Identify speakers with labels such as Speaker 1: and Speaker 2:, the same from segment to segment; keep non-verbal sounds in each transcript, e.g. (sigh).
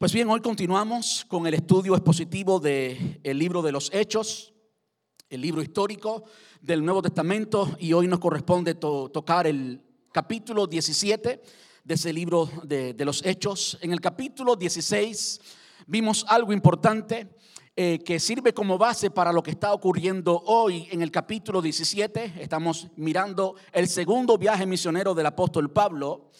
Speaker 1: Pues bien, hoy continuamos con el estudio expositivo del libro de los Hechos, el libro histórico del Nuevo Testamento, y hoy nos corresponde tocar el capítulo 17 de ese libro de, los Hechos. En el capítulo 16 vimos algo importante eh, que sirve como base para lo que está ocurriendo hoy en el capítulo 17. Estamos mirando el segundo viaje misionero del apóstol Pablo.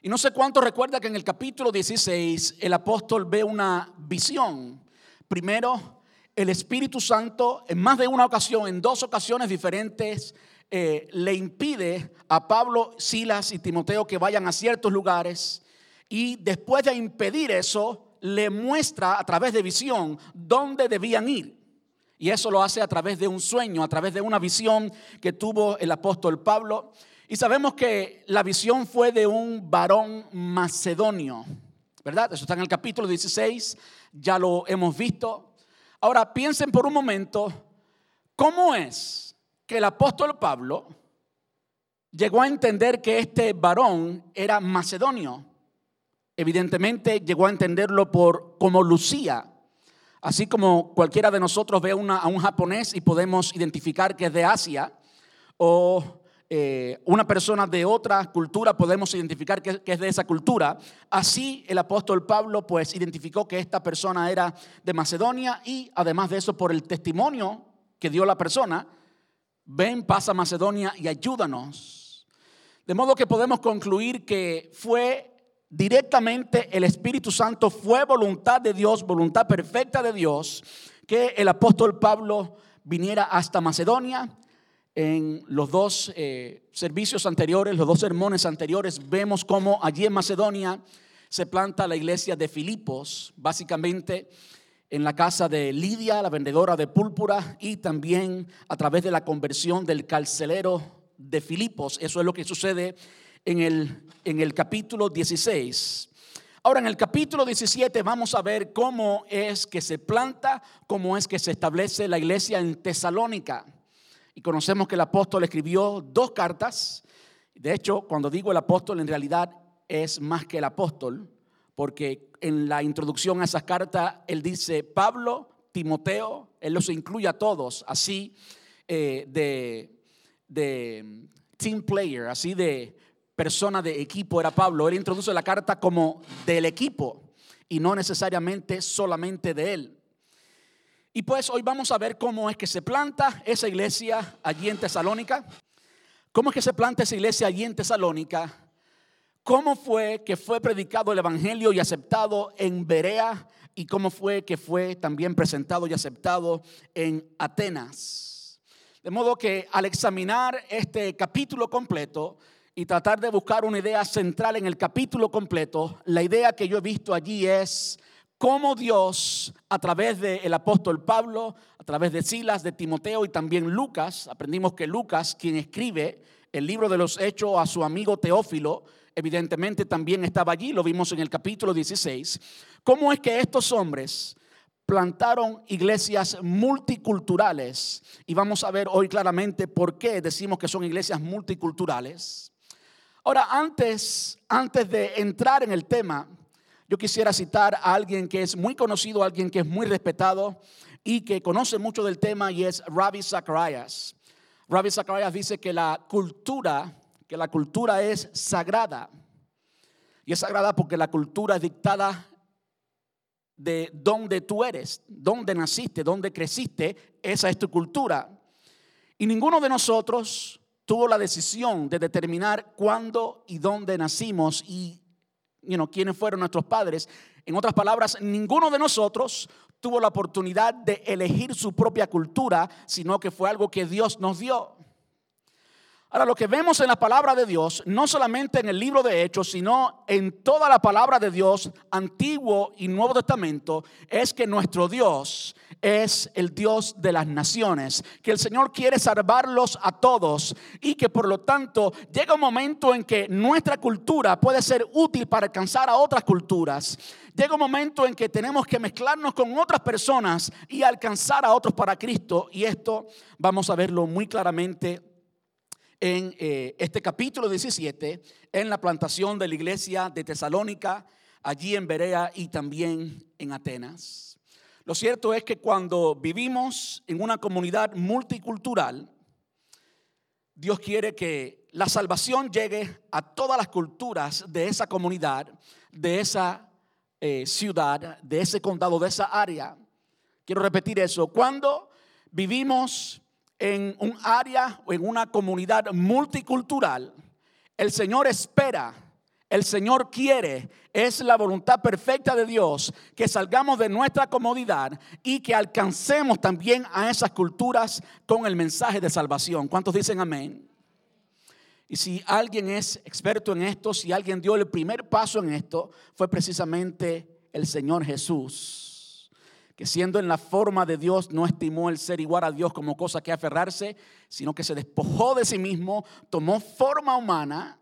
Speaker 1: Y no sé cuánto recuerda que en el capítulo 16 el apóstol ve una visión. Primero, el Espíritu Santo en más de una ocasión, en dos ocasiones diferentes, eh, le impide a Pablo, Silas y Timoteo que vayan a ciertos lugares. Y después de impedir eso, le muestra a través de visión dónde debían ir. Y eso lo hace a través de un sueño, a través de una visión que tuvo el apóstol Pablo. Y sabemos que la visión fue de un varón macedonio, ¿verdad? Eso está en el capítulo 16, ya lo hemos visto. Ahora piensen por un momento, ¿cómo es que el apóstol Pablo llegó a entender que este varón era macedonio? Evidentemente llegó a entenderlo por como lucía. Así como cualquiera de nosotros ve a un japonés y podemos identificar que es de Asia, o eh, una persona de otra cultura podemos identificar que, es de esa cultura. Así el apóstol Pablo pues identificó que esta persona era de Macedonia y además de eso por el testimonio que dio la persona, ven, pasa Macedonia y ayúdanos. De modo que podemos concluir que fue directamente el Espíritu Santo, fue voluntad de Dios, voluntad perfecta de Dios, que el apóstol Pablo viniera hasta Macedonia en los dos eh, servicios anteriores, los dos sermones anteriores, vemos cómo allí en Macedonia se planta la iglesia de Filipos, básicamente en la casa de Lidia, la vendedora de púrpura, y también a través de la conversión del carcelero de Filipos. Eso es lo que sucede en el, en el capítulo 16. Ahora, en el capítulo 17 vamos a ver cómo es que se planta, cómo es que se establece la iglesia en Tesalónica. Y conocemos que el apóstol escribió dos cartas. De hecho, cuando digo el apóstol, en realidad es más que el apóstol, porque en la introducción a esas cartas, él dice Pablo, Timoteo, él los incluye a todos, así eh, de, de team player, así de persona de equipo era Pablo. Él introduce la carta como del equipo y no necesariamente solamente de él. Y pues hoy vamos a ver cómo es que se planta esa iglesia allí en Tesalónica. ¿Cómo es que se planta esa iglesia allí en Tesalónica? ¿Cómo fue que fue predicado el Evangelio y aceptado en Berea? ¿Y cómo fue que fue también presentado y aceptado en Atenas? De modo que al examinar este capítulo completo y tratar de buscar una idea central en el capítulo completo, la idea que yo he visto allí es cómo Dios, a través del apóstol Pablo, a través de Silas, de Timoteo y también Lucas, aprendimos que Lucas, quien escribe el libro de los Hechos a su amigo Teófilo, evidentemente también estaba allí, lo vimos en el capítulo 16, cómo es que estos hombres plantaron iglesias multiculturales y vamos a ver hoy claramente por qué decimos que son iglesias multiculturales. Ahora, antes, antes de entrar en el tema, yo quisiera citar a alguien que es muy conocido, alguien que es muy respetado y que conoce mucho del tema y es Ravi Zacharias. Ravi Zacharias dice que la cultura, que la cultura es sagrada. Y es sagrada porque la cultura es dictada de donde tú eres, donde naciste, donde creciste, esa es tu cultura. Y ninguno de nosotros tuvo la decisión de determinar cuándo y dónde nacimos y you quiénes fueron nuestros padres. En otras palabras, ninguno de nosotros tuvo la oportunidad de elegir su propia cultura, sino que fue algo que Dios nos dio. Ahora, lo que vemos en la palabra de Dios, no solamente en el libro de Hechos, sino en toda la palabra de Dios, Antiguo y Nuevo Testamento, es que nuestro Dios es el Dios de las naciones, que el Señor quiere salvarlos a todos y que por lo tanto llega un momento en que nuestra cultura puede ser útil para alcanzar a otras culturas. Llega un momento en que tenemos que mezclarnos con otras personas y alcanzar a otros para Cristo. Y esto vamos a verlo muy claramente en eh, este capítulo 17, en la plantación de la iglesia de Tesalónica, allí en Berea y también en Atenas. Lo cierto es que cuando vivimos en una comunidad multicultural, Dios quiere que la salvación llegue a todas las culturas de esa comunidad, de esa eh, ciudad, de ese condado, de esa área. Quiero repetir eso. Cuando vivimos en un área o en una comunidad multicultural, el Señor espera, el Señor quiere, es la voluntad perfecta de Dios que salgamos de nuestra comodidad y que alcancemos también a esas culturas con el mensaje de salvación. ¿Cuántos dicen amén? Y si alguien es experto en esto, si alguien dio el primer paso en esto, fue precisamente el Señor Jesús que siendo en la forma de Dios no estimó el ser igual a Dios como cosa que aferrarse, sino que se despojó de sí mismo, tomó forma humana,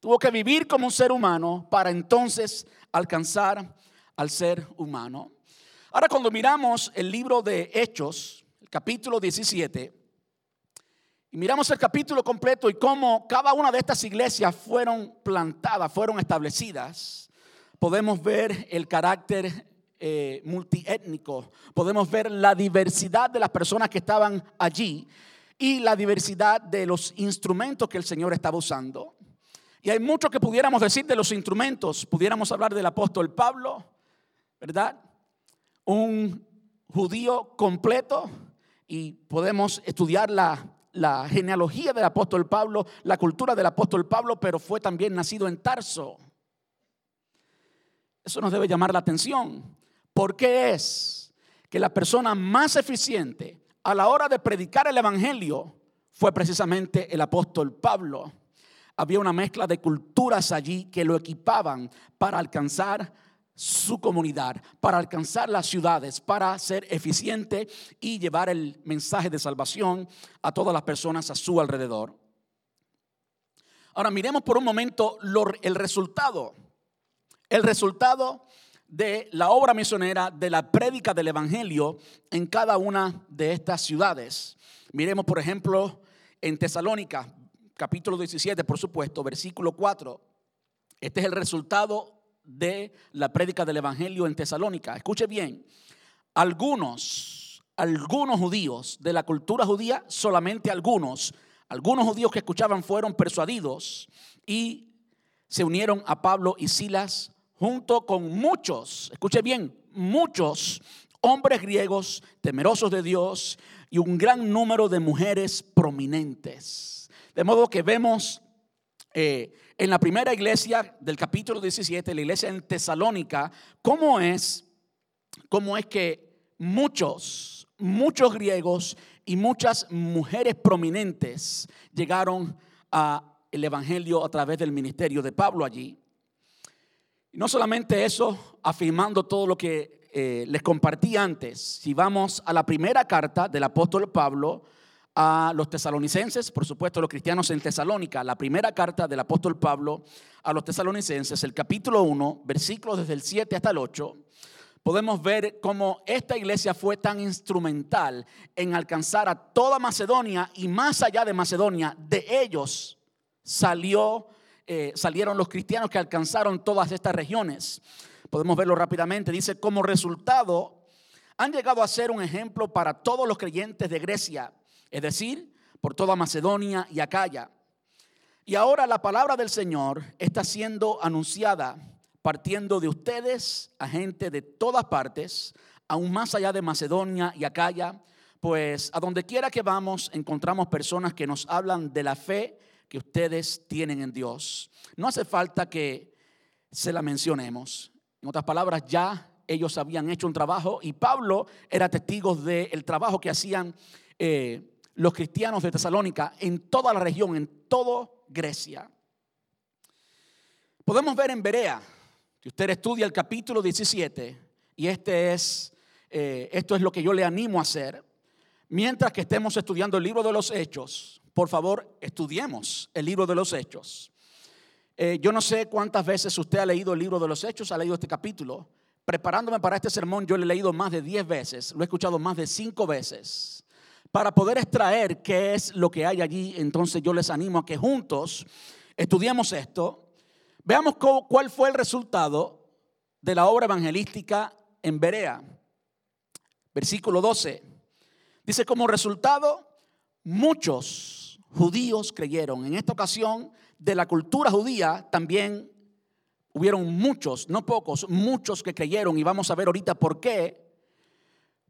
Speaker 1: tuvo que vivir como un ser humano para entonces alcanzar al ser humano. Ahora cuando miramos el libro de Hechos, el capítulo 17, y miramos el capítulo completo y cómo cada una de estas iglesias fueron plantadas, fueron establecidas, podemos ver el carácter eh, multiétnico. Podemos ver la diversidad de las personas que estaban allí y la diversidad de los instrumentos que el Señor estaba usando. Y hay mucho que pudiéramos decir de los instrumentos. Pudiéramos hablar del apóstol Pablo, ¿verdad? Un judío completo y podemos estudiar la, la genealogía del apóstol Pablo, la cultura del apóstol Pablo, pero fue también nacido en Tarso. Eso nos debe llamar la atención. ¿Por qué es que la persona más eficiente a la hora de predicar el Evangelio fue precisamente el apóstol Pablo? Había una mezcla de culturas allí que lo equipaban para alcanzar su comunidad, para alcanzar las ciudades, para ser eficiente y llevar el mensaje de salvación a todas las personas a su alrededor. Ahora miremos por un momento el resultado. El resultado de la obra misionera, de la prédica del Evangelio en cada una de estas ciudades. Miremos, por ejemplo, en Tesalónica, capítulo 17, por supuesto, versículo 4. Este es el resultado de la prédica del Evangelio en Tesalónica. Escuche bien, algunos, algunos judíos de la cultura judía, solamente algunos, algunos judíos que escuchaban fueron persuadidos y se unieron a Pablo y Silas junto con muchos, escuche bien, muchos hombres griegos temerosos de Dios y un gran número de mujeres prominentes. De modo que vemos eh, en la primera iglesia del capítulo 17, la iglesia en Tesalónica, cómo es, cómo es que muchos, muchos griegos y muchas mujeres prominentes llegaron al evangelio a través del ministerio de Pablo allí. No solamente eso, afirmando todo lo que eh, les compartí antes, si vamos a la primera carta del apóstol Pablo a los tesalonicenses, por supuesto los cristianos en Tesalónica, la primera carta del apóstol Pablo a los tesalonicenses, el capítulo 1, versículos desde el 7 hasta el 8, podemos ver cómo esta iglesia fue tan instrumental en alcanzar a toda Macedonia y más allá de Macedonia, de ellos salió eh, salieron los cristianos que alcanzaron todas estas regiones. Podemos verlo rápidamente. Dice, como resultado, han llegado a ser un ejemplo para todos los creyentes de Grecia, es decir, por toda Macedonia y Acaya. Y ahora la palabra del Señor está siendo anunciada partiendo de ustedes a gente de todas partes, aún más allá de Macedonia y Acaya, pues a donde quiera que vamos encontramos personas que nos hablan de la fe que ustedes tienen en Dios. No hace falta que se la mencionemos. En otras palabras, ya ellos habían hecho un trabajo y Pablo era testigo del trabajo que hacían eh, los cristianos de Tesalónica en toda la región, en toda Grecia. Podemos ver en Berea, si usted estudia el capítulo 17, y este es, eh, esto es lo que yo le animo a hacer, mientras que estemos estudiando el libro de los Hechos, por favor, estudiemos el libro de los Hechos. Eh, yo no sé cuántas veces usted ha leído el libro de los Hechos, ha leído este capítulo. Preparándome para este sermón, yo lo he leído más de 10 veces, lo he escuchado más de 5 veces. Para poder extraer qué es lo que hay allí, entonces yo les animo a que juntos estudiemos esto, veamos cuál fue el resultado de la obra evangelística en Berea. Versículo 12. Dice, como resultado, muchos judíos creyeron. En esta ocasión, de la cultura judía también hubieron muchos, no pocos, muchos que creyeron. Y vamos a ver ahorita por qué.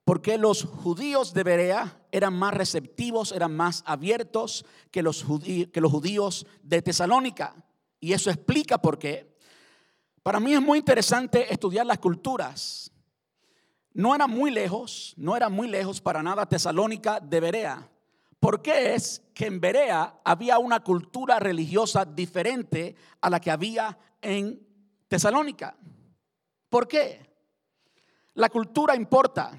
Speaker 1: Porque los judíos de Berea eran más receptivos, eran más abiertos que los, judíos, que los judíos de Tesalónica. Y eso explica por qué. Para mí es muy interesante estudiar las culturas. No era muy lejos, no era muy lejos para nada Tesalónica de Berea. ¿Por qué es que en Berea había una cultura religiosa diferente a la que había en Tesalónica? ¿Por qué? La cultura importa.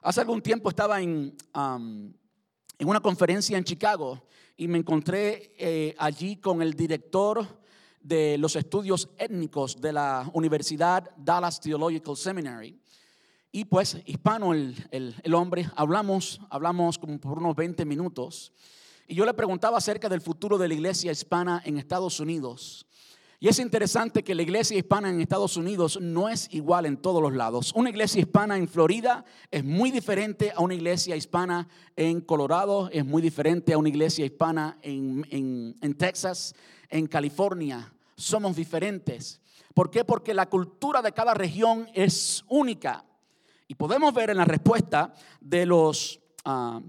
Speaker 1: Hace algún tiempo estaba en, en una conferencia en Chicago y me encontré eh, allí con el director de los estudios étnicos de la Universidad Dallas Theological Seminary. Y pues hispano el, el, hombre, hablamos, hablamos como por unos 20 minutos. Y yo le preguntaba acerca del futuro de la iglesia hispana en Estados Unidos. Y es interesante que la iglesia hispana en Estados Unidos no es igual en todos los lados. Una iglesia hispana en Florida es muy diferente a una iglesia hispana en Colorado, es muy diferente a una iglesia hispana en, en Texas, en California. Somos diferentes. ¿Por qué? Porque la cultura de cada región es única. Y podemos ver en la respuesta de los ah,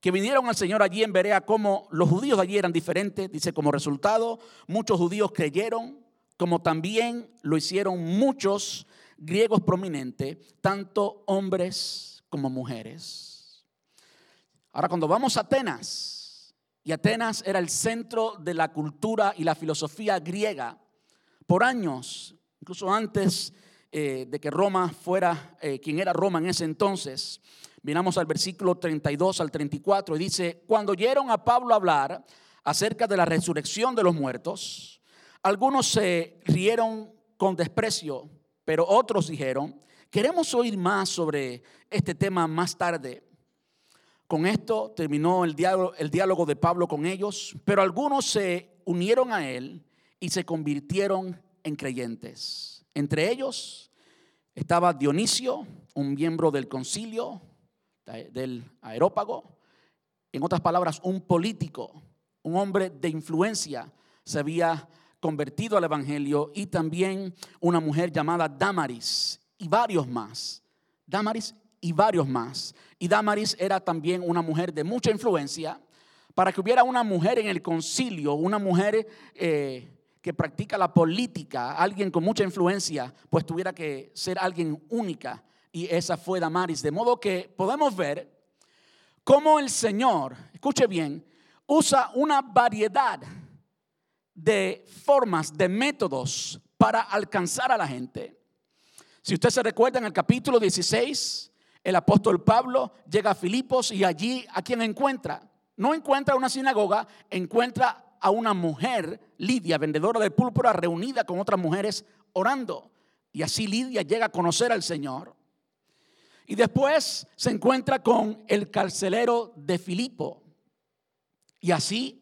Speaker 1: que vinieron al Señor allí en Berea cómo los judíos allí eran diferentes. Dice, como resultado, muchos judíos creyeron, como también lo hicieron muchos griegos prominentes, tanto hombres como mujeres. Ahora, cuando vamos a Atenas, y Atenas era el centro de la cultura y la filosofía griega, por años, incluso antes eh, de que Roma fuera eh, quien era Roma en ese entonces, Miramos al versículo 32 al 34 y dice, cuando oyeron a Pablo hablar acerca de la resurrección de los muertos, algunos se rieron con desprecio, pero otros dijeron, queremos oír más sobre este tema más tarde. Con esto terminó el diálogo, el diálogo de Pablo con ellos, pero algunos se unieron a él y se convirtieron en creyentes. Entre ellos estaba Dionisio, un miembro del concilio, del aerópago. En otras palabras, un político, un hombre de influencia, se había convertido al Evangelio y también una mujer llamada Damaris y varios más. Damaris y varios más. Y Damaris era también una mujer de mucha influencia. Para que hubiera una mujer en el concilio, una mujer eh, que practica la política, alguien con mucha influencia, pues tuviera que ser alguien única y esa fue Damaris. De modo que podemos ver cómo el Señor, escuche bien, usa una variedad de formas, de métodos para alcanzar a la gente. Si usted se recuerda en el capítulo 16, el apóstol Pablo llega a Filipos y allí a quien encuentra. No encuentra una sinagoga, encuentra a una mujer, Lidia, vendedora de púrpura, reunida con otras mujeres orando. Y así Lidia llega a conocer al Señor. Y después se encuentra con el carcelero de Filipo. Y así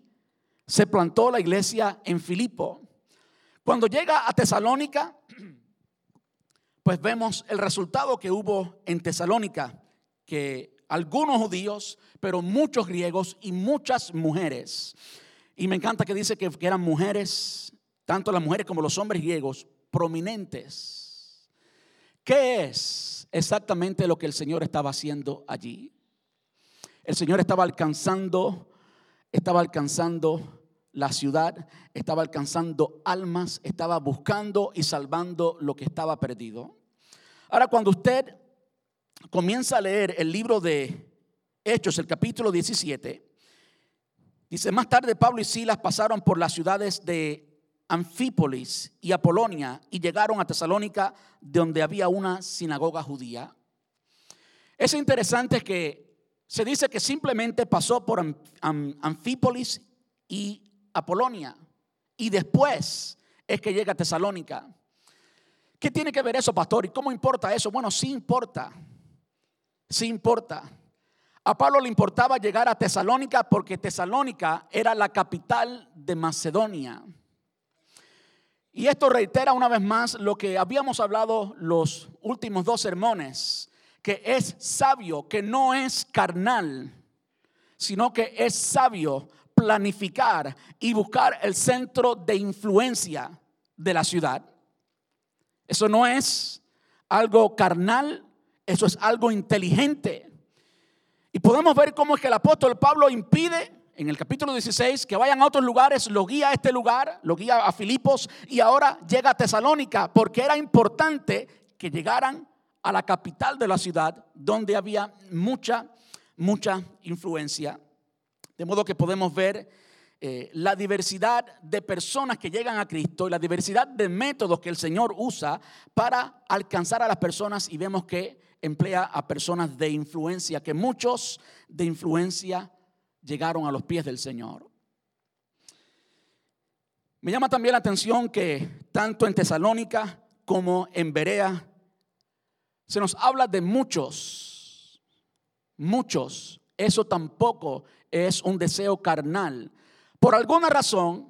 Speaker 1: se plantó la iglesia en Filipo. Cuando llega a Tesalónica, (clears throat) pues vemos el resultado que hubo en Tesalónica, que algunos judíos, pero muchos griegos y muchas mujeres. Y me encanta que dice que, eran mujeres, tanto las mujeres como los hombres griegos, prominentes. ¿Qué es? exactamente lo que el Señor estaba haciendo allí. El Señor estaba alcanzando, estaba alcanzando la ciudad, estaba alcanzando almas, estaba buscando y salvando lo que estaba perdido. Ahora, cuando usted comienza a leer el libro de Hechos, el capítulo 17, dice, más tarde Pablo y Silas pasaron por las ciudades de Anfípolis y Apolonia y llegaron a Tesalónica donde había una sinagoga judía. Es interesante que se dice que simplemente pasó por Anfípolis y Apolonia y después es que llega a Tesalónica. ¿Qué tiene que ver eso, pastor? ¿Y cómo importa eso? Bueno, sí importa. Sí importa. A Pablo le importaba llegar a Tesalónica porque Tesalónica era la capital de Macedonia. Y esto reitera una vez más lo que habíamos hablado los últimos dos sermones, que es sabio, que no es carnal, sino que es sabio planificar y buscar el centro de influencia de la ciudad. Eso no es algo carnal, eso es algo inteligente. Y podemos ver cómo es que el apóstol Pablo impide en el capítulo 16 que vayan a otros lugares, lo guía a este lugar, lo guía a Filipos y ahora llega a Tesalónica porque era importante que llegaran a la capital de la ciudad donde había mucha, mucha influencia. De modo que podemos ver eh, la diversidad de personas que llegan a Cristo y la diversidad de métodos que el Señor usa para alcanzar a las personas y vemos que emplea a personas de influencia, que muchos de influencia llegaron a los pies del Señor. Me llama también la atención que tanto en Tesalónica como en Berea se nos habla de muchos, muchos. Eso tampoco es un deseo carnal. Por alguna razón,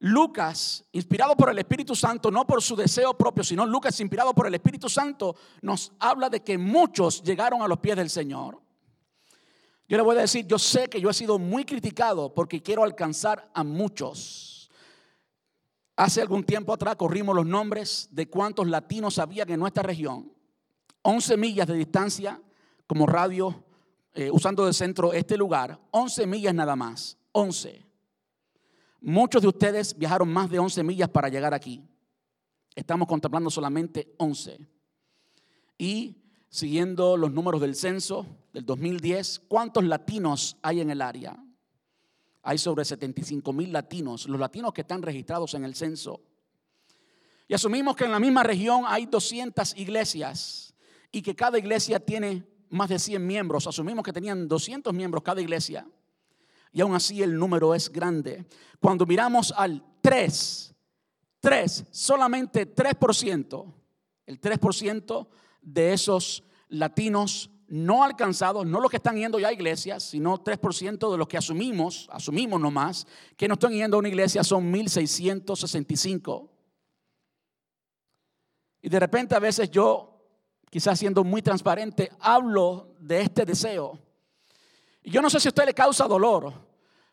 Speaker 1: Lucas, inspirado por el Espíritu Santo, no por su deseo propio, sino Lucas, inspirado por el Espíritu Santo, nos habla de que muchos llegaron a los pies del Señor. Yo le voy a decir, yo sé que yo he sido muy criticado porque quiero alcanzar a muchos. Hace algún tiempo atrás corrimos los nombres de cuántos latinos había en nuestra región. 11 millas de distancia como radio, eh, usando de centro este lugar. 11 millas nada más. 11. Muchos de ustedes viajaron más de 11 millas para llegar aquí. Estamos contemplando solamente 11. Y siguiendo los números del censo del 2010, ¿cuántos latinos hay en el área? Hay sobre 75 mil latinos, los latinos que están registrados en el censo. Y asumimos que en la misma región hay 200 iglesias y que cada iglesia tiene más de 100 miembros. Asumimos que tenían 200 miembros cada iglesia. Y aún así el número es grande. Cuando miramos al 3, 3, solamente 3%, el 3% de esos latinos no alcanzados, no los que están yendo ya a iglesias, sino 3% de los que asumimos, asumimos nomás, que no están yendo a una iglesia son 1665. Y de repente a veces yo, quizás siendo muy transparente, hablo de este deseo. Y yo no sé si a usted le causa dolor,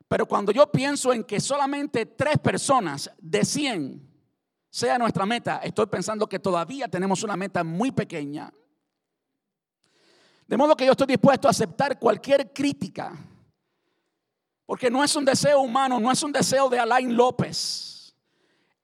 Speaker 1: pero cuando yo pienso en que solamente tres personas de 100 sea nuestra meta, estoy pensando que todavía tenemos una meta muy pequeña. De modo que yo estoy dispuesto a aceptar cualquier crítica, porque no es un deseo humano, no es un deseo de Alain López,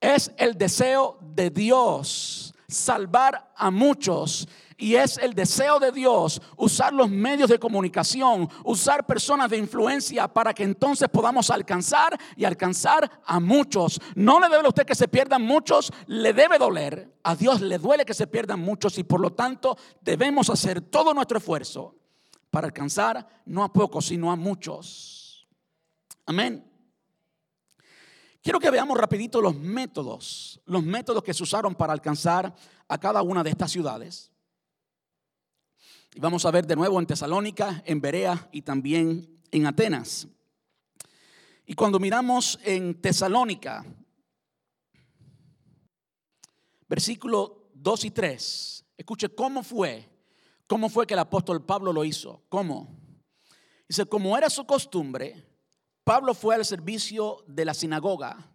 Speaker 1: es el deseo de Dios salvar a muchos y es el deseo de Dios usar los medios de comunicación, usar personas de influencia para que entonces podamos alcanzar y alcanzar a muchos. No le debe a usted que se pierdan muchos, le debe doler. A Dios le duele que se pierdan muchos y por lo tanto debemos hacer todo nuestro esfuerzo para alcanzar no a pocos, sino a muchos. Amén. Quiero que veamos rapidito los métodos, los métodos que se usaron para alcanzar a cada una de estas ciudades. Y vamos a ver de nuevo en Tesalónica, en Berea y también en Atenas. Y cuando miramos en Tesalónica, versículo 2 y 3, escuche cómo fue, cómo fue que el apóstol Pablo lo hizo, cómo. Dice, como era su costumbre, Pablo fue al servicio de la sinagoga.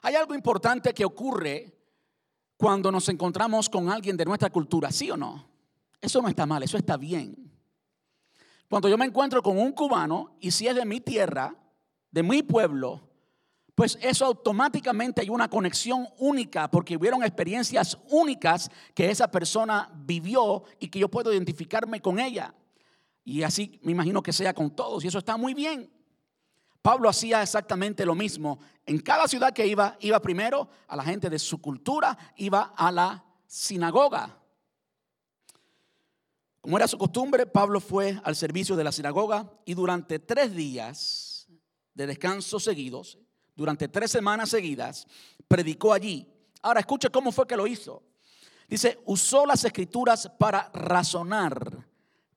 Speaker 1: Hay algo importante que ocurre cuando nos encontramos con alguien de nuestra cultura, ¿sí o no? Eso no está mal, eso está bien. Cuando yo me encuentro con un cubano y si es de mi tierra, de mi pueblo, pues eso automáticamente hay una conexión única porque hubieron experiencias únicas que esa persona vivió y que yo puedo identificarme con ella. Y así me imagino que sea con todos y eso está muy bien. Pablo hacía exactamente lo mismo. En cada ciudad que iba, iba primero a la gente de su cultura, iba a la sinagoga. Como era su costumbre, Pablo fue al servicio de la sinagoga y durante tres días de descanso seguidos, durante tres semanas seguidas, predicó allí. Ahora escuche cómo fue que lo hizo. Dice, usó las escrituras para razonar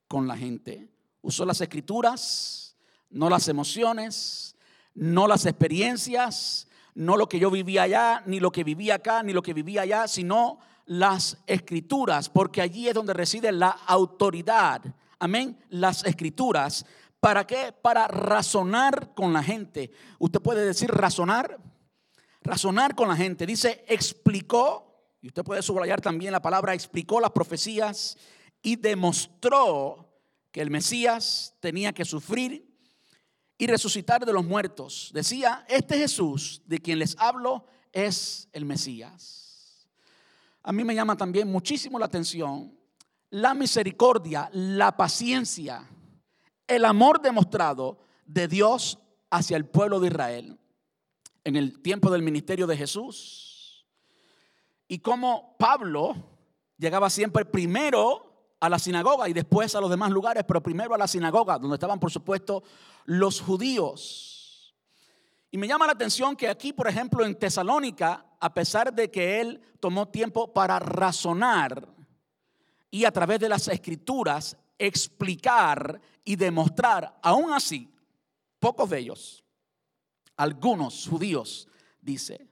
Speaker 1: con la gente. Usó las escrituras, no las emociones, no las experiencias, no lo que yo vivía allá, ni lo que vivía acá, ni lo que vivía allá, sino las escrituras, porque allí es donde reside la autoridad. Amén. Las escrituras. ¿Para qué? Para razonar con la gente. Usted puede decir razonar. Razonar con la gente. Dice, explicó, y usted puede subrayar también la palabra, explicó las profecías y demostró que el Mesías tenía que sufrir y resucitar de los muertos. Decía, este Jesús de quien les hablo es el Mesías. A mí me llama también muchísimo la atención la misericordia, la paciencia, el amor demostrado de Dios hacia el pueblo de Israel en el tiempo del ministerio de Jesús. Y como Pablo llegaba siempre primero a la sinagoga y después a los demás lugares, pero primero a la sinagoga, donde estaban por supuesto los judíos. Y me llama la atención que aquí, por ejemplo, en Tesalónica, a pesar de que él tomó tiempo para razonar y a través de las escrituras explicar y demostrar, aún así, pocos de ellos, algunos judíos, dice,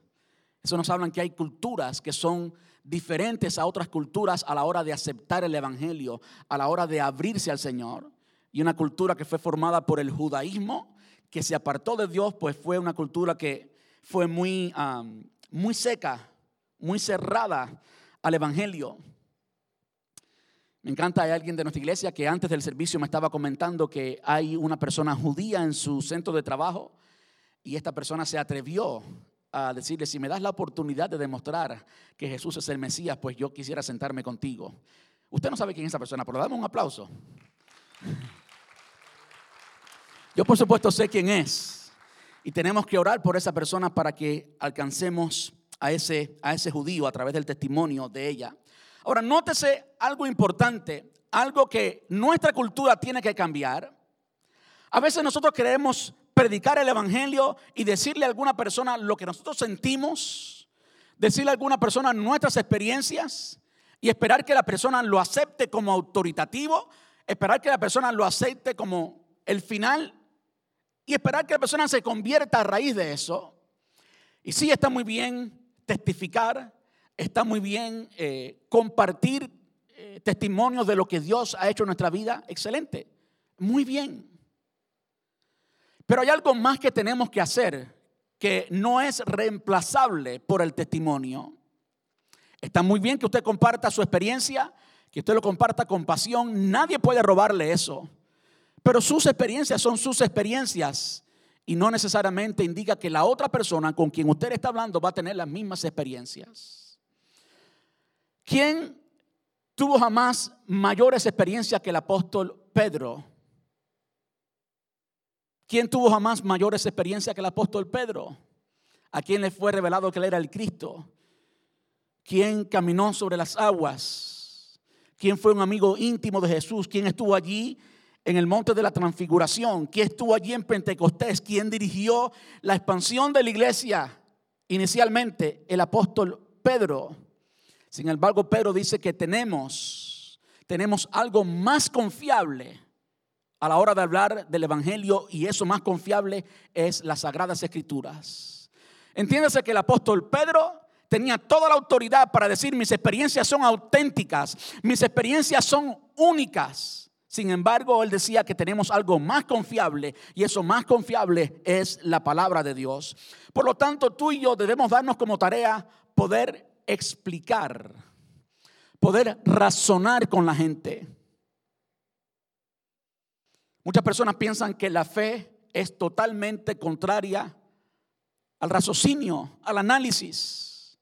Speaker 1: eso nos hablan que hay culturas que son diferentes a otras culturas a la hora de aceptar el Evangelio, a la hora de abrirse al Señor. Y una cultura que fue formada por el judaísmo, que se apartó de Dios, pues fue una cultura que fue muy, muy seca, muy cerrada al Evangelio. Me encanta, hay alguien de nuestra iglesia que antes del servicio me estaba comentando que hay una persona judía en su centro de trabajo y esta persona se atrevió a decirle, si me das la oportunidad de demostrar que Jesús es el Mesías, pues yo quisiera sentarme contigo. Usted no sabe quién es esa persona, pero dame un aplauso. (laughs) Yo por supuesto sé quién es. Y tenemos que orar por esa persona para que alcancemos a ese, a ese judío a través del testimonio de ella. Ahora, nótese algo importante, algo que nuestra cultura tiene que cambiar. A veces nosotros queremos predicar el Evangelio y decirle a alguna persona lo que nosotros sentimos, decirle a alguna persona nuestras experiencias y esperar que la persona lo acepte como autoritativo, esperar que la persona lo acepte como el final y esperar que la persona se convierta a raíz de eso. Y sí, está muy bien testificar, está muy bien eh, compartir eh, testimonios de lo que Dios ha hecho en nuestra vida, excelente, muy bien. Pero hay algo más que tenemos que hacer que no es reemplazable por el testimonio. Está muy bien que usted comparta su experiencia, que usted lo comparta con pasión. Nadie puede robarle eso. Pero sus experiencias son sus experiencias y no necesariamente indica que la otra persona con quien usted está hablando va a tener las mismas experiencias. ¿Quién tuvo jamás mayores experiencias que el apóstol Pedro? ¿Quién tuvo jamás mayores experiencias que el apóstol Pedro? ¿A quién le fue revelado que él era el Cristo? ¿Quién caminó sobre las aguas? ¿Quién fue un amigo íntimo de Jesús? ¿Quién estuvo allí en el monte de la transfiguración? ¿Quién estuvo allí en Pentecostés? ¿Quién dirigió la expansión de la iglesia? Inicialmente el apóstol Pedro. Sin embargo, Pedro dice que tenemos, tenemos algo más confiable a la hora de hablar del Evangelio y eso más confiable es las Sagradas Escrituras. Entiéndase que el apóstol Pedro tenía toda la autoridad para decir mis experiencias son auténticas, mis experiencias son únicas. Sin embargo, él decía que tenemos algo más confiable y eso más confiable es la palabra de Dios. Por lo tanto, tú y yo debemos darnos como tarea poder explicar, poder razonar con la gente. Muchas personas piensan que la fe es totalmente contraria al raciocinio, al análisis,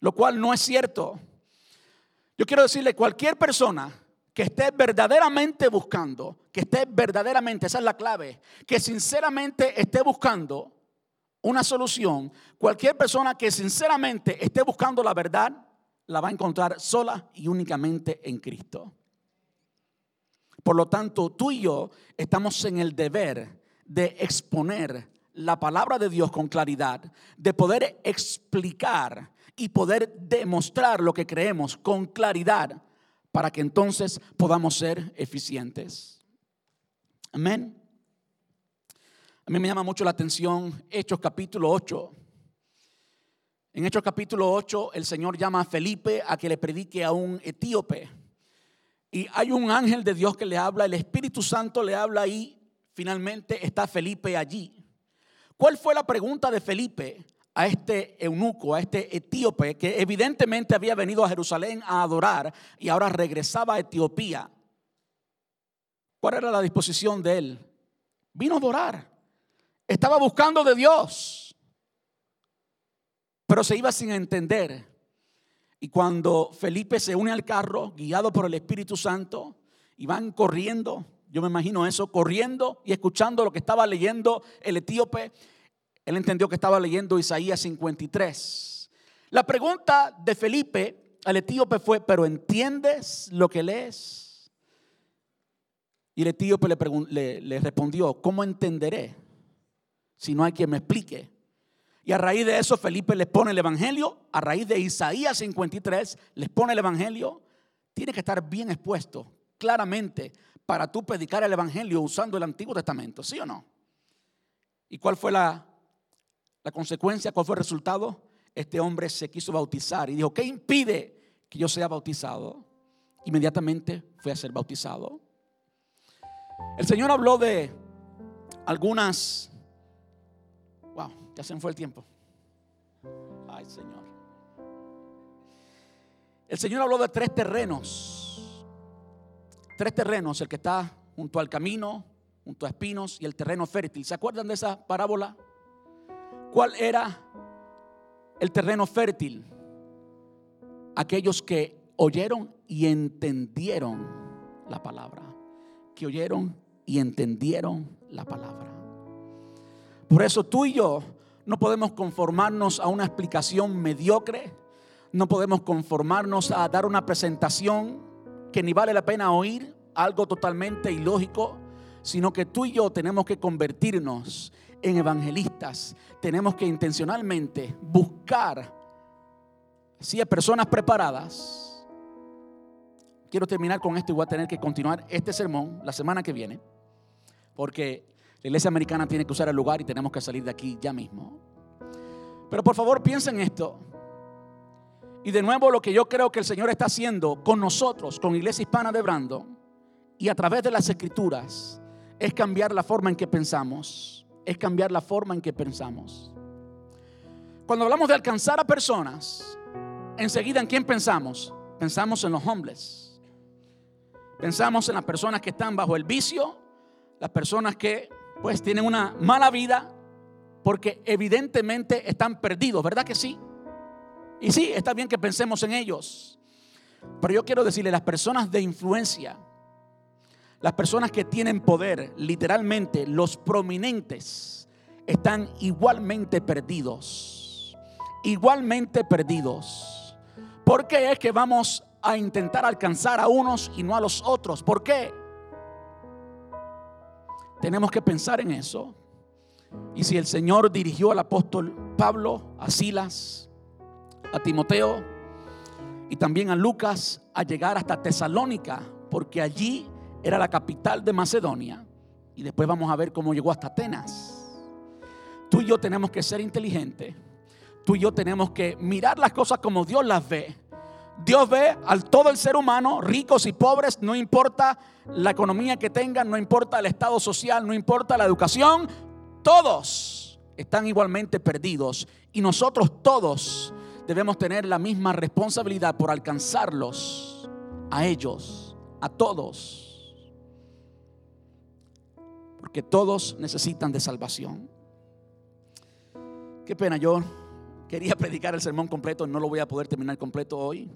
Speaker 1: lo cual no es cierto. Yo quiero decirle, cualquier persona que esté verdaderamente buscando, que esté verdaderamente, esa es la clave, que sinceramente esté buscando una solución, cualquier persona que sinceramente esté buscando la verdad, la va a encontrar sola y únicamente en Cristo. Por lo tanto, tú y yo estamos en el deber de exponer la palabra de Dios con claridad, de poder explicar y poder demostrar lo que creemos con claridad para que entonces podamos ser eficientes. Amén. A mí me llama mucho la atención Hechos capítulo 8. En Hechos capítulo 8, el Señor llama a Felipe a que le predique a un etíope. Y hay un ángel de Dios que le habla, el Espíritu Santo le habla y finalmente está Felipe allí. ¿Cuál fue la pregunta de Felipe a este eunuco, a este etíope, que evidentemente había venido a Jerusalén a adorar y ahora regresaba a Etiopía? ¿Cuál era la disposición de él? Vino a adorar. Estaba buscando de Dios. Pero se iba sin entender. Y cuando Felipe se une al carro, guiado por el Espíritu Santo, y van corriendo, yo me imagino eso, corriendo y escuchando lo que estaba leyendo el etíope, él entendió que estaba leyendo Isaías 53. La pregunta de Felipe al etíope fue, ¿pero entiendes lo que lees? Y el etíope le, le respondió, ¿cómo entenderé si no hay quien me explique? Y a raíz de eso Felipe les pone el Evangelio, a raíz de Isaías 53 les pone el Evangelio. Tiene que estar bien expuesto claramente para tú predicar el Evangelio usando el Antiguo Testamento, ¿sí o no? ¿Y cuál fue la, la consecuencia? ¿Cuál fue el resultado? Este hombre se quiso bautizar y dijo, ¿qué impide que yo sea bautizado? Inmediatamente fue a ser bautizado. El Señor habló de algunas ya se me fue el tiempo. Ay, Señor. El Señor habló de tres terrenos. Tres terrenos, el que está junto al camino, junto a espinos y el terreno fértil. ¿Se acuerdan de esa parábola? ¿Cuál era el terreno fértil? Aquellos que oyeron y entendieron la palabra. Que oyeron y entendieron la palabra. Por eso tú y yo no podemos conformarnos a una explicación mediocre. No podemos conformarnos a dar una presentación que ni vale la pena oír, algo totalmente ilógico, sino que tú y yo tenemos que convertirnos en evangelistas. Tenemos que intencionalmente buscar si hay personas preparadas. Quiero terminar con esto y voy a tener que continuar este sermón la semana que viene, porque la iglesia americana tiene que usar el lugar y tenemos que salir de aquí ya mismo. Pero por favor piensen esto. Y de nuevo lo que yo creo que el Señor está haciendo con nosotros, con Iglesia Hispana de Brandon, y a través de las escrituras, es cambiar la forma en que pensamos. Es cambiar la forma en que pensamos. Cuando hablamos de alcanzar a personas, enseguida en quién pensamos? Pensamos en los hombres. Pensamos en las personas que están bajo el vicio, las personas que pues tienen una mala vida porque evidentemente están perdidos, ¿verdad que sí? Y sí, está bien que pensemos en ellos. Pero yo quiero decirle, las personas de influencia, las personas que tienen poder, literalmente los prominentes, están igualmente perdidos. Igualmente perdidos. ¿Por qué es que vamos a intentar alcanzar a unos y no a los otros? ¿Por qué? Tenemos que pensar en eso. Y si el Señor dirigió al apóstol Pablo, a Silas, a Timoteo y también a Lucas a llegar hasta Tesalónica, porque allí era la capital de Macedonia, y después vamos a ver cómo llegó hasta Atenas. Tú y yo tenemos que ser inteligentes. Tú y yo tenemos que mirar las cosas como Dios las ve Dios ve al todo el ser humano, ricos y pobres, no importa la economía que tengan, no importa el estado social, no importa la educación, todos están igualmente perdidos y nosotros todos debemos tener la misma responsabilidad por alcanzarlos a ellos, a todos. Porque todos necesitan de salvación. Qué pena yo Quería (laughs) predicar el sermón completo, no lo voy a poder terminar completo hoy,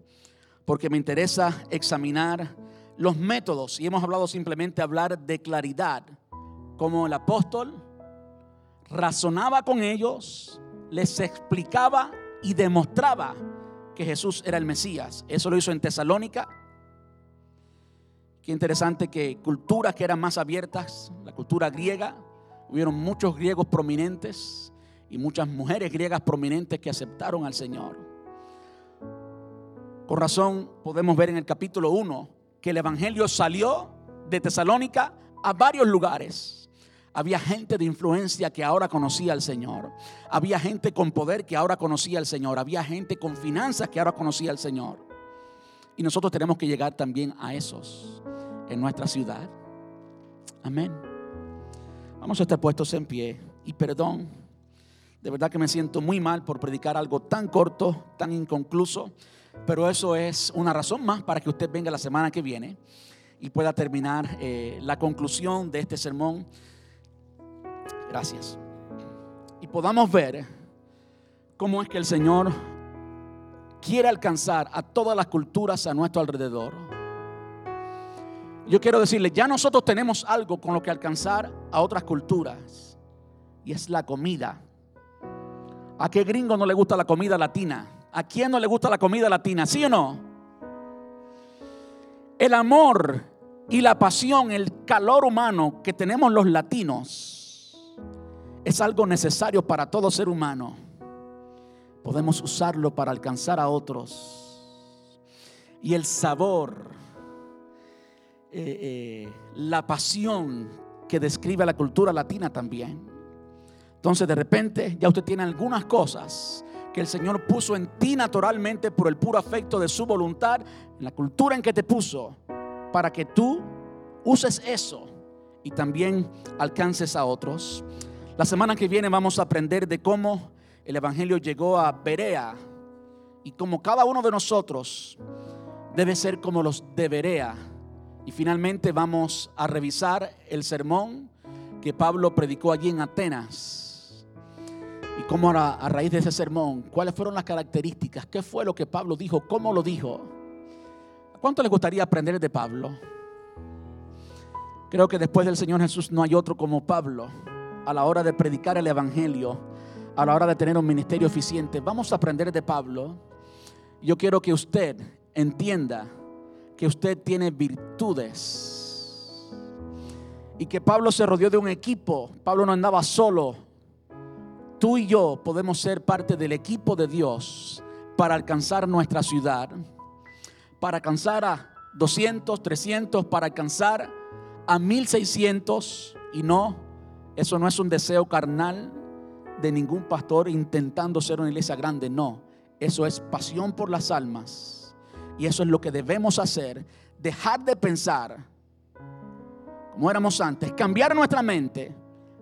Speaker 1: porque me interesa examinar los métodos y hemos hablado simplemente hablar de claridad, como el apóstol razonaba con ellos, les explicaba y demostraba que Jesús era el Mesías. Eso lo hizo en Tesalónica. Qué interesante que culturas que eran más abiertas, la cultura griega, hubieron muchos griegos prominentes y muchas mujeres griegas prominentes que aceptaron al Señor. Con razón podemos ver en el capítulo 1 que el Evangelio salió de Tesalónica a varios lugares. Había gente de influencia que ahora conocía al Señor. Había gente con poder que ahora conocía al Señor. Había gente con finanzas que ahora conocía al Señor. Y nosotros tenemos que llegar también a esos en nuestra ciudad. Amén. Vamos a estar puestos en pie. Y perdón, de verdad que me siento muy mal por predicar algo tan corto, tan inconcluso. Pero eso es una razón más para que usted venga la semana que viene y pueda terminar eh, la conclusión de este sermón Gracias. Y podamos ver cómo es que el Señor quiere alcanzar a todas las culturas a nuestro alrededor. Yo quiero decirle, ya nosotros tenemos algo con lo que alcanzar a otras culturas. Y es la comida. ¿A qué gringo no le gusta la comida latina? ¿A quién no le gusta la comida latina? ¿Sí o no? El amor y la pasión, el calor humano que tenemos los latinos es algo necesario para todo ser humano. Podemos usarlo para alcanzar a otros. Y el sabor, eh, eh, la pasión que describe la cultura latina también. Entonces de repente ya usted tiene algunas cosas que el Señor puso en ti naturalmente por el puro afecto de su voluntad, en la cultura en que te puso, para que tú uses eso y también alcances a otros. La semana que viene vamos a aprender de cómo el Evangelio llegó a Berea y cómo cada uno de nosotros debe ser como los de Berea. Y finalmente vamos a revisar el sermón que Pablo predicó allí en Atenas. Y cómo a, a raíz de ese sermón, cuáles fueron las características, qué fue lo que Pablo dijo, cómo lo dijo. ¿A cuánto le gustaría aprender de Pablo? Creo que después del Señor Jesús no hay otro como Pablo a la hora de predicar el Evangelio, a la hora de tener un ministerio eficiente. Vamos a aprender de Pablo. Yo quiero que usted entienda que usted tiene virtudes y que Pablo se rodeó de un equipo. Pablo no andaba solo. Tú y yo podemos ser parte del equipo de Dios para alcanzar nuestra ciudad, para alcanzar a 200, 300, para alcanzar a 1600 y no eso no es un deseo carnal de ningún pastor intentando ser una iglesia grande, no. Eso es pasión por las almas. Y eso es lo que debemos hacer. Dejar de pensar como éramos antes, cambiar nuestra mente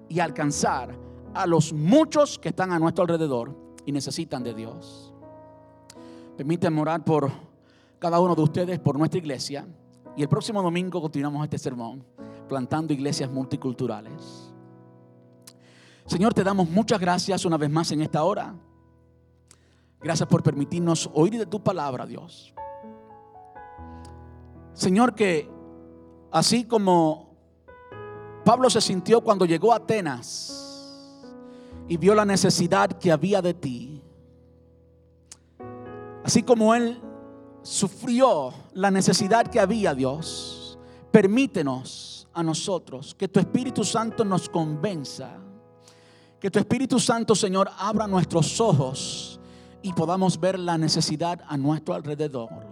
Speaker 1: y alcanzar a los muchos que están a nuestro alrededor y necesitan de Dios. Permítanme orar por cada uno de ustedes, por nuestra iglesia. Y el próximo domingo continuamos este sermón, plantando iglesias multiculturales. Señor, te damos muchas gracias una vez más en esta hora. Gracias por permitirnos oír de tu palabra, Dios. Señor, que así como Pablo se sintió cuando llegó a Atenas y vio la necesidad que había de ti, así como él sufrió la necesidad que había, Dios, permítenos a nosotros que tu Espíritu Santo nos convenza que tu Espíritu Santo, Señor, abra nuestros ojos y podamos ver la necesidad a nuestro alrededor.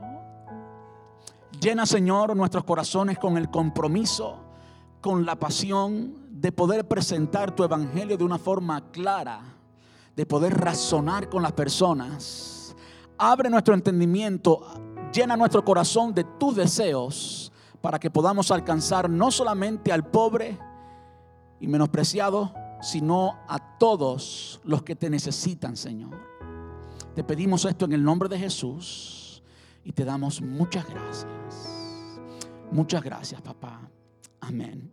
Speaker 1: Llena, Señor, nuestros corazones con el compromiso, con la pasión de poder presentar tu evangelio de una forma clara, de poder razonar con las personas. Abre nuestro entendimiento, llena nuestro corazón de tus deseos para que podamos alcanzar no solamente al pobre y menospreciado, sino a todos los que te necesitan, Señor. Te pedimos esto en el nombre de Jesús y te damos muchas gracias. Muchas gracias, papá. Amén.